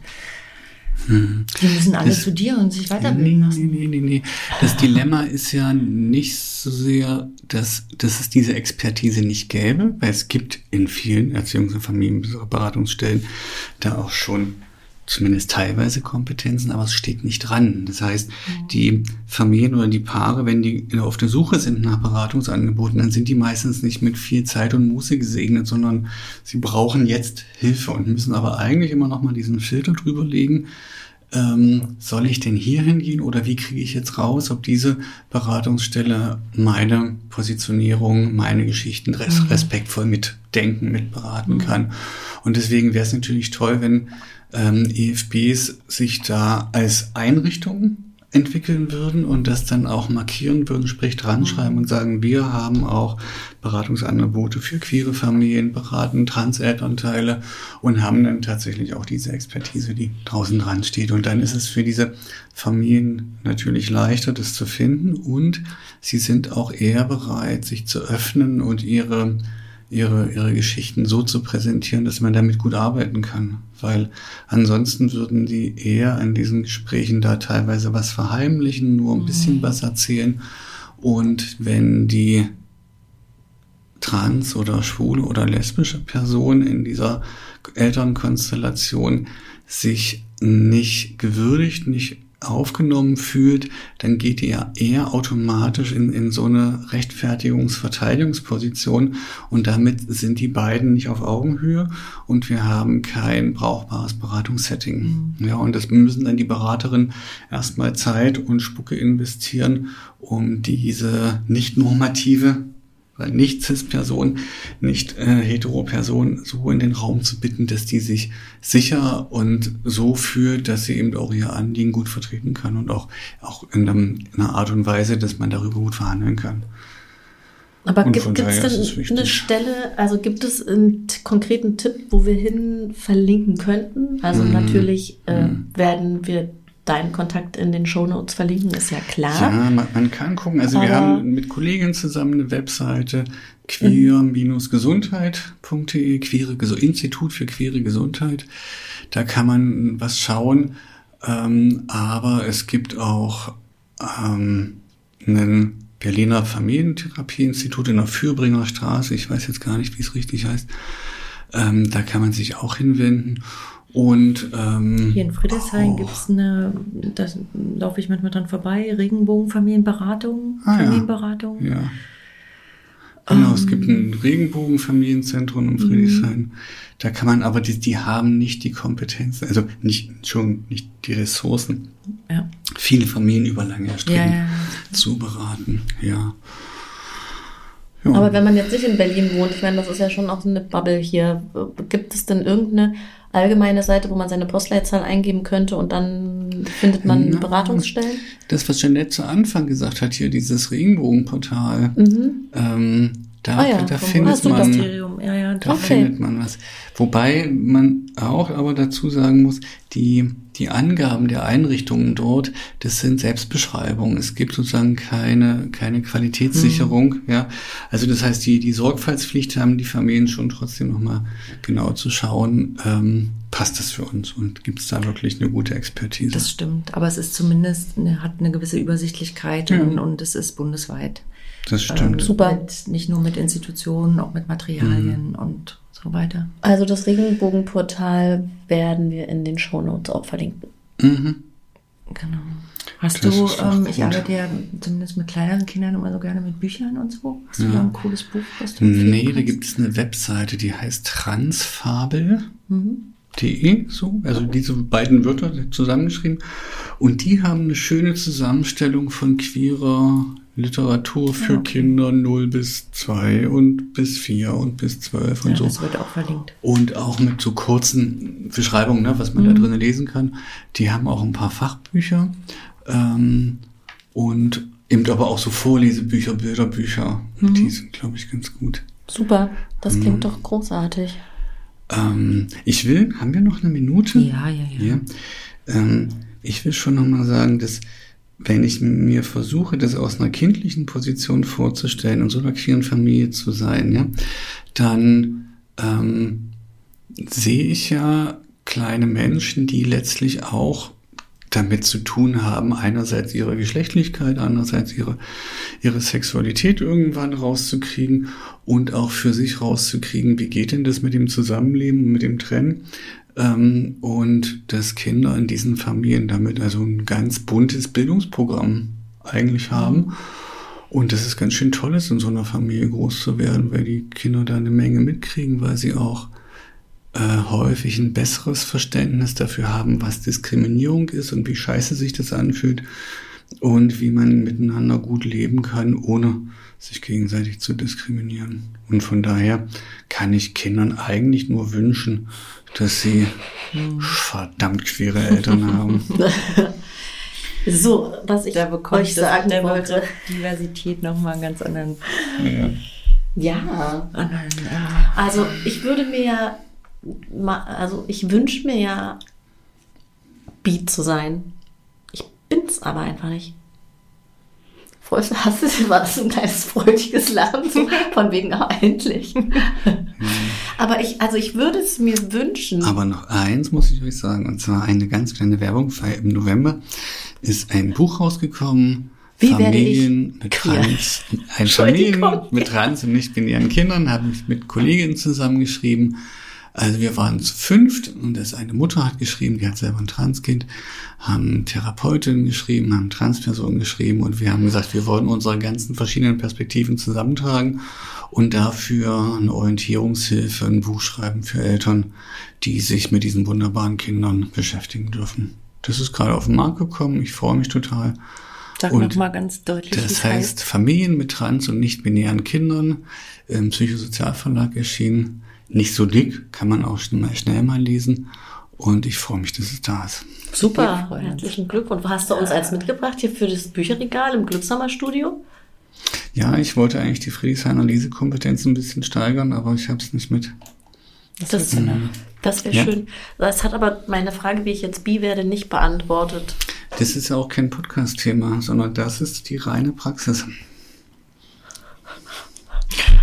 Hm. Die müssen alle das, zu dir und sich weiterbilden lassen. Nee, nee, nee, nee. Das Dilemma ist ja nicht so sehr, dass, dass es diese Expertise nicht gäbe, weil es gibt in vielen Erziehungs- und Familienberatungsstellen da auch schon zumindest teilweise Kompetenzen, aber es steht nicht dran. Das heißt, mhm. die Familien oder die Paare, wenn die auf der Suche sind nach Beratungsangeboten, dann sind die meistens nicht mit viel Zeit und Muße gesegnet, sondern sie brauchen jetzt Hilfe und müssen aber eigentlich immer noch mal diesen Filter drüber legen. Ähm, soll ich denn hier hingehen oder wie kriege ich jetzt raus, ob diese Beratungsstelle meine Positionierung, meine Geschichten mhm. respektvoll mitdenken, mitberaten mhm. kann? Und deswegen wäre es natürlich toll, wenn ähm, EFBs sich da als Einrichtung entwickeln würden und das dann auch markieren würden, sprich dran schreiben und sagen, wir haben auch Beratungsangebote für queere Familien, beraten Transelternteile und haben dann tatsächlich auch diese Expertise, die draußen dran steht. Und dann ist es für diese Familien natürlich leichter, das zu finden und sie sind auch eher bereit, sich zu öffnen und ihre ihre, ihre Geschichten so zu präsentieren, dass man damit gut arbeiten kann. Weil ansonsten würden die eher an diesen Gesprächen da teilweise was verheimlichen, nur ein bisschen mhm. was erzählen. Und wenn die trans- oder schwule oder lesbische Person in dieser Elternkonstellation sich nicht gewürdigt, nicht aufgenommen fühlt, dann geht ihr eher automatisch in, in so eine Rechtfertigungs-Verteidigungsposition und damit sind die beiden nicht auf Augenhöhe und wir haben kein brauchbares Beratungssetting. Mhm. Ja, und das müssen dann die Beraterin erstmal Zeit und Spucke investieren, um diese nicht normative weil nicht Cis-Person, nicht äh, Hetero-Person so in den Raum zu bitten, dass die sich sicher und so fühlt, dass sie eben auch ihr Anliegen gut vertreten kann und auch, auch in, einem, in einer Art und Weise, dass man darüber gut verhandeln kann. Aber gibt es denn eine Stelle, also gibt es einen konkreten Tipp, wo wir hin verlinken könnten? Also mm. natürlich äh, mm. werden wir deinen Kontakt in den Shownotes verlinken, ist ja klar. Ja, man, man kann gucken. Also Aber wir haben mit Kolleginnen zusammen eine Webseite queer-gesundheit.de, queere Institut für queere Gesundheit. Da kann man was schauen. Ähm, aber es gibt auch ähm, einen Berliner Familientherapieinstitut in der Fürbringer Straße. Ich weiß jetzt gar nicht, wie es richtig heißt. Ähm, da kann man sich auch hinwenden. Und ähm, Hier in Friedrichshain oh. gibt es eine, da laufe ich manchmal dran vorbei, Regenbogenfamilienberatung. Ah, ja. Familienberatung. Ja. Genau, es Ähm. gibt ein Regenbogenfamilienzentrum in Friedrichshain. Da kann man aber, die, die haben nicht die Kompetenzen, also nicht, schon nicht die Ressourcen, Ja. viele Familien über lange Strecken Ja, ja. zu beraten. Ja. ja. Aber wenn man jetzt nicht in Berlin wohnt, ich meine, das ist ja schon auch so eine Bubble hier, gibt es denn irgendeine allgemeine Seite, wo man seine Postleitzahl eingeben könnte und dann findet man Na. Beratungsstellen? das, was Jeanette zu Anfang gesagt hat, hier dieses Regenbogenportal, Mhm. ähm, da, Ah ja, da vom findet man. Ministerium, ja, ja. Da Okay. findet man was. Wobei man auch aber dazu sagen muss, die, die Angaben der Einrichtungen dort, das sind Selbstbeschreibungen. Es gibt sozusagen keine, keine Qualitätssicherung. Mhm. Ja, also das heißt, die, die Sorgfaltspflicht haben die Familien schon trotzdem nochmal genau zu schauen, ähm, passt das für uns und gibt es da wirklich eine gute Expertise? Das stimmt, aber es ist zumindest, eine, hat eine gewisse Übersichtlichkeit Ja. und, und es ist bundesweit. das stimmt. Ähm, Super. Mit, nicht nur mit Institutionen, auch mit Materialien Mhm. und so weiter. Also das Regenbogenportal werden wir in den Shownotes auch verlinken. Mhm. Genau. Hast Das du, ähm, ich arbeite ja zumindest mit kleineren Kindern immer so gerne mit Büchern und so. Hast du Ja. da ein cooles Buch, was du Nee, da kannst? gibt es eine Webseite, die heißt Transfabel. Mhm. De, so, also diese beiden Wörter zusammengeschrieben. Und die haben eine schöne Zusammenstellung von queerer Literatur für Ja. Kinder 0 bis 2 und bis 4 und bis 12 und Ja, so. das wird auch verlinkt. Und auch mit so kurzen Beschreibungen, ne, was man da Mhm. drin lesen kann. Die haben auch ein paar Fachbücher ähm, und eben aber auch so Vorlesebücher, Bilderbücher. Mhm. Die sind, glaube ich, ganz gut. Super, das klingt Mhm. doch großartig. Ähm, ich will, haben wir noch eine Minute? Ja, ja, ja. Ja. Ähm, ich will schon nochmal sagen, dass wenn ich mir versuche, das aus einer kindlichen Position vorzustellen und so einer queeren Familie zu sein, ja, dann ähm, sehe ich ja kleine Menschen, die letztlich auch damit zu tun haben, einerseits ihre Geschlechtlichkeit, andererseits ihre, ihre Sexualität irgendwann rauszukriegen und auch für sich rauszukriegen, wie geht denn das mit dem Zusammenleben, mit dem Trennen. Ähm, und dass Kinder in diesen Familien damit also ein ganz buntes Bildungsprogramm eigentlich haben. Und das ist ganz schön toll ist, in so einer Familie groß zu werden, weil die Kinder da eine Menge mitkriegen, weil sie auch äh, häufig ein besseres Verständnis dafür haben, was Diskriminierung ist und wie scheiße sich das anfühlt und wie man miteinander gut leben kann, ohne sich gegenseitig zu diskriminieren. Und von daher kann ich Kindern eigentlich nur wünschen, dass sie verdammt queere Eltern haben. So, was ich Da bekommt euch sagen der wollte. Begriff Diversität nochmal einen ganz anderen, Ja. Ja, also ich würde mir ja, also ich wünsche mir ja, Beat zu sein. Ich bin's aber einfach nicht. Freust du, hast du, war das ein kleines freudiges Lachen, so von wegen, ah, endlich. aber ich, also ich würde es mir wünschen. Aber noch eins muss ich euch sagen, und zwar eine ganz kleine Werbung, weil im November ist ein Buch rausgekommen. Wie Familien mit? Trans, ein Familien mit Trans und nicht-binären Kindern, habe ich mit Kolleginnen zusammengeschrieben. Also wir waren zu fünft und das eine Mutter hat geschrieben, die hat selber ein Transkind, haben Therapeutinnen geschrieben, haben Transpersonen geschrieben und wir haben gesagt, wir wollen unsere ganzen verschiedenen Perspektiven zusammentragen und dafür eine Orientierungshilfe, ein Buch schreiben für Eltern, die sich mit diesen wunderbaren Kindern beschäftigen dürfen. Das ist gerade auf den Markt gekommen, ich freue mich total. Sag Und nochmal ganz deutlich, Das es heißt Familien mit trans- und nicht-binären Kindern im Psychosozialverlag erschienen. Nicht so dick, kann man auch schnell, schnell mal lesen. Und ich freue mich, dass es da ist. Super, herzlichen Glückwunsch. Hast du uns eins mitgebracht hier für das Bücherregal im Glückshammer-Studio? Ja, ich wollte eigentlich die Friedrichshainer Lesekompetenz ein bisschen steigern, aber ich habe es nicht mit. Das, Das, wird danach. das wäre Ja. schön. Das hat aber meine Frage, wie ich jetzt Bi werde, nicht beantwortet. Das ist ja auch kein Podcast-Thema, sondern das ist die reine Praxis.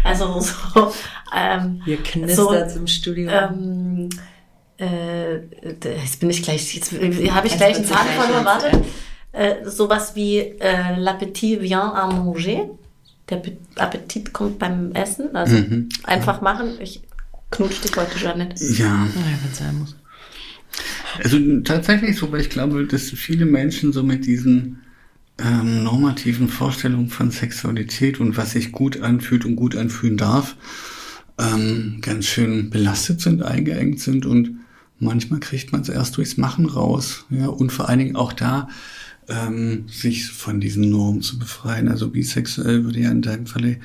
Also so, ähm, Hier knistert so, im Studio. ähm, äh, jetzt bin ich gleich, jetzt habe ich gleich einen verloren, ernst, warte. Äh, sowas wie äh, L'Appetit vient à manger. Der Pe- Appetit kommt beim Essen. Also Mhm. einfach machen. Ich knutsch dich heute, Jeanette. Ja, naja, wenn es sein muss. Also tatsächlich so, weil ich glaube, dass viele Menschen so mit diesen ähm, normativen Vorstellungen von Sexualität und was sich gut anfühlt und gut anfühlen darf, ähm, ganz schön belastet sind, eingeengt sind und manchmal kriegt man es erst durchs Machen raus. Ja, und vor allen Dingen auch da, ähm, sich von diesen Normen zu befreien. Also bisexuell würde ja in deinem Falle,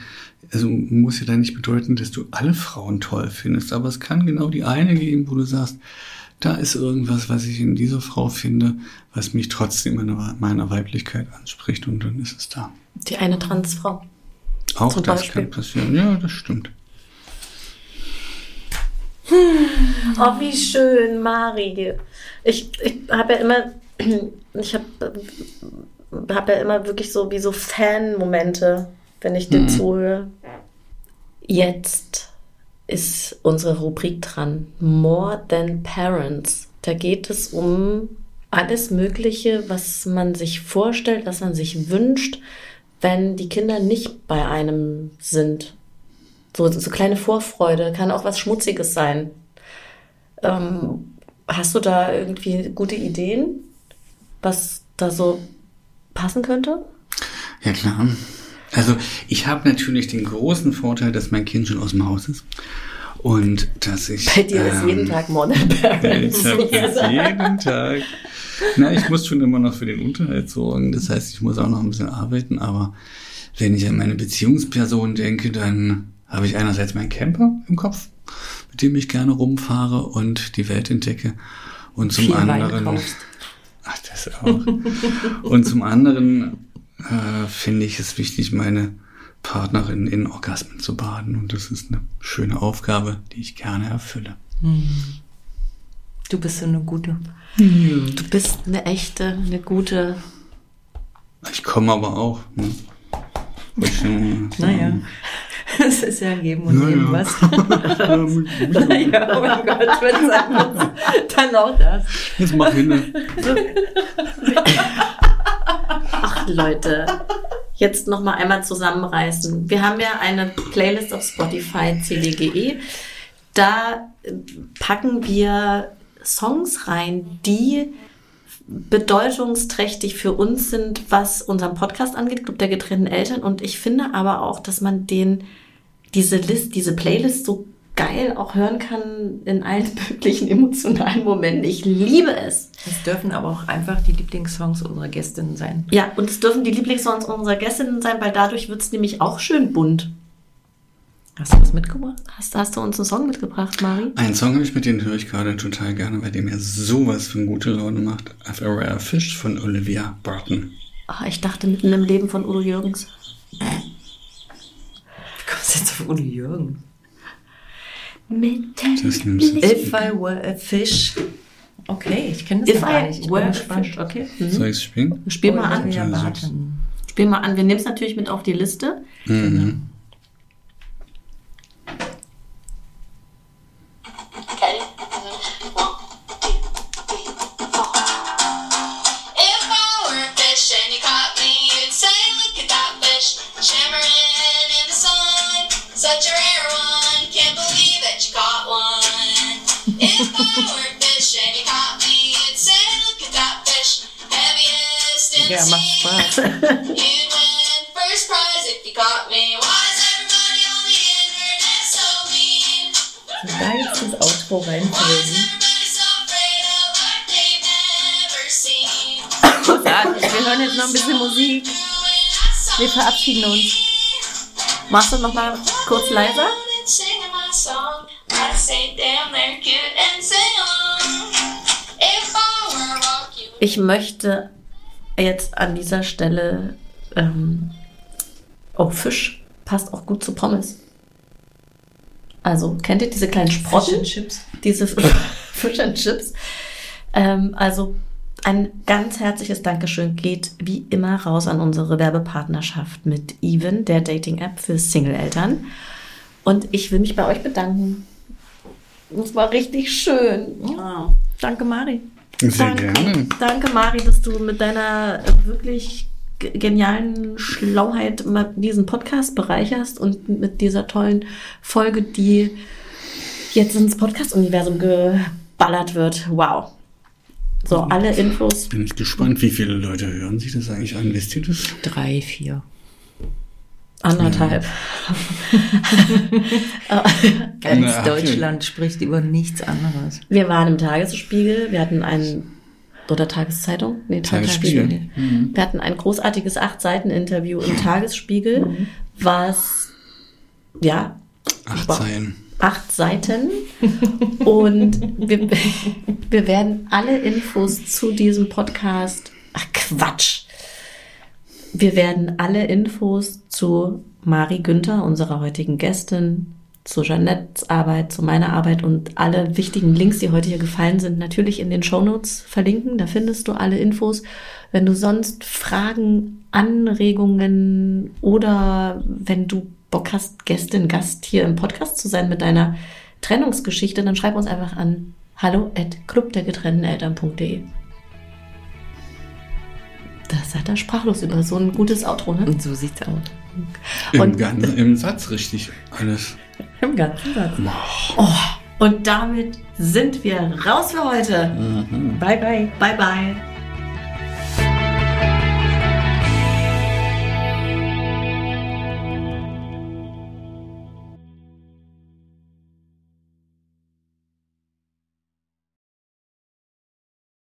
also muss ja dann nicht bedeuten, dass du alle Frauen toll findest, aber es kann genau die eine geben, wo du sagst, da ist irgendwas, was ich in dieser Frau finde, was mich trotzdem in meiner Weiblichkeit anspricht und dann ist es da. Die eine Transfrau. Auch das Beispiel. kann passieren, ja, das stimmt. Oh, wie schön, Mari. Ich, ich habe ja immer, ich habe hab ja immer wirklich so wie so Fan-Momente, wenn ich dir hm. zuhöre. Jetzt ist unsere Rubrik dran. More Than Parents. Da geht es um alles Mögliche, was man sich vorstellt, was man sich wünscht, wenn die Kinder nicht bei einem sind. So, so kleine Vorfreude, kann auch was Schmutziges sein. Ähm, hast du da irgendwie gute Ideen, was da so passen könnte? Ja, klar. Also ich habe natürlich den großen Vorteil, dass mein Kind schon aus dem Haus ist. Und dass ich. Bei dir ähm, ist jeden Tag Modern Parents. Ich habe jeden Tag. Na, ich muss schon immer noch für den Unterhalt sorgen. Das heißt, ich muss auch noch ein bisschen arbeiten. Aber wenn ich an meine Beziehungsperson denke, dann habe ich einerseits meinen Camper im Kopf, mit dem ich gerne rumfahre und die Welt entdecke. Und zum Viel anderen. Ach, das auch. und zum anderen äh, finde ich es wichtig, meine Partnerin in Orgasmen zu baden. Und das ist eine schöne Aufgabe, die ich gerne erfülle. Hm. Du bist so eine gute. Ja. Du bist eine echte, eine gute. Ich komme aber auch. Ne? Äh, naja. Es ist ja Geben und naja. Nehmen was. naja, oh mein Gott, wenn es dann auch das. Jetzt mach hin. Ach Leute, jetzt noch mal einmal zusammenreißen. Wir haben ja eine Playlist auf Spotify CDGE. Da packen wir Songs rein, die bedeutungsträchtig für uns sind, was unseren Podcast angeht, Club der getrennten Eltern. Und ich finde aber auch, dass man den, diese List, diese Playlist so geil auch hören kann in allen möglichen emotionalen Momenten. Ich liebe es. Es dürfen aber auch einfach die Lieblingssongs unserer Gästinnen sein. Ja, und es dürfen die Lieblingssongs unserer Gästinnen sein, weil dadurch wird es nämlich auch schön bunt. Hast du was mitgebracht? Hast, hast du uns einen Song mitgebracht, Mari? Einen Song habe ich mit, den höre ich gerade total gerne, weil dem er sowas von gute Laune macht. After a Rare Fish von Olivia Barton. Oh, ich dachte mitten im Leben von Udo Jürgens. Wie kommst du jetzt auf Udo Jürgens? If I were a fish. Okay, ich kenne das If gar nicht. Ich were a fish, okay. Mhm. Soll ich spielen? Spiel mal an. Ja, Spiel mal an. Wir nehmen es natürlich mit auf die Liste. Mhm. Outro reinbringen. Großartig, wir hören jetzt noch ein bisschen Musik. Wir verabschieden uns. Machst du noch mal kurz leiser? Ich möchte jetzt an dieser Stelle, ähm, oh, Fisch passt auch gut zu Pommes. Also, kennt ihr diese kleinen Sprotten? Fish and Chips. Diese Fish and Chips. Ähm, also, ein ganz herzliches Dankeschön geht wie immer raus an unsere Werbepartnerschaft mit Even, der Dating-App für Single-Eltern. Und ich will mich bei euch bedanken. Das war richtig schön. Ja. Danke, Mari. Sehr danke, gerne. Danke, Mari, dass du mit deiner wirklich genialen Schlauheit diesen Podcast bereicherst und mit dieser tollen Folge, die jetzt ins Podcast-Universum geballert wird. Wow. So, alle Infos. Bin ich gespannt, wie viele Leute hören sich das eigentlich an? Wisst ihr das? Drei, vier. Anderthalb. Ganz. Deutschland spricht über nichts anderes. Wir waren im Tagesspiegel, wir hatten ein, oder Tageszeitung? Nee, Tagesspiegel. Tagesspiegel. Wir hatten ein großartiges Acht-Seiten-Interview im Tagesspiegel, was, ja, Acht Wow. Zeilen. acht Seiten. Und wir, wir werden alle Infos zu diesem Podcast, ach Quatsch. Wir werden alle Infos zu Mari Günther, unserer heutigen Gästin, zu Jeanettes Arbeit, zu meiner Arbeit und alle wichtigen Links, die heute hier gefallen sind, natürlich in den Shownotes verlinken. Da findest du alle Infos. Wenn du sonst Fragen, Anregungen oder wenn du Bock hast, Gästin, Gast hier im Podcast zu sein mit deiner Trennungsgeschichte, dann schreib uns einfach an hallo at clubdergetrennteneltern.de. Das hat er sprachlos über so ein gutes Outro, ne? Und so sieht's aus. Im, Und- ganzen, Im Satz richtig. Alles. Im ganzen Satz. Und damit sind wir raus für heute. Bye, bye. Bye, bye.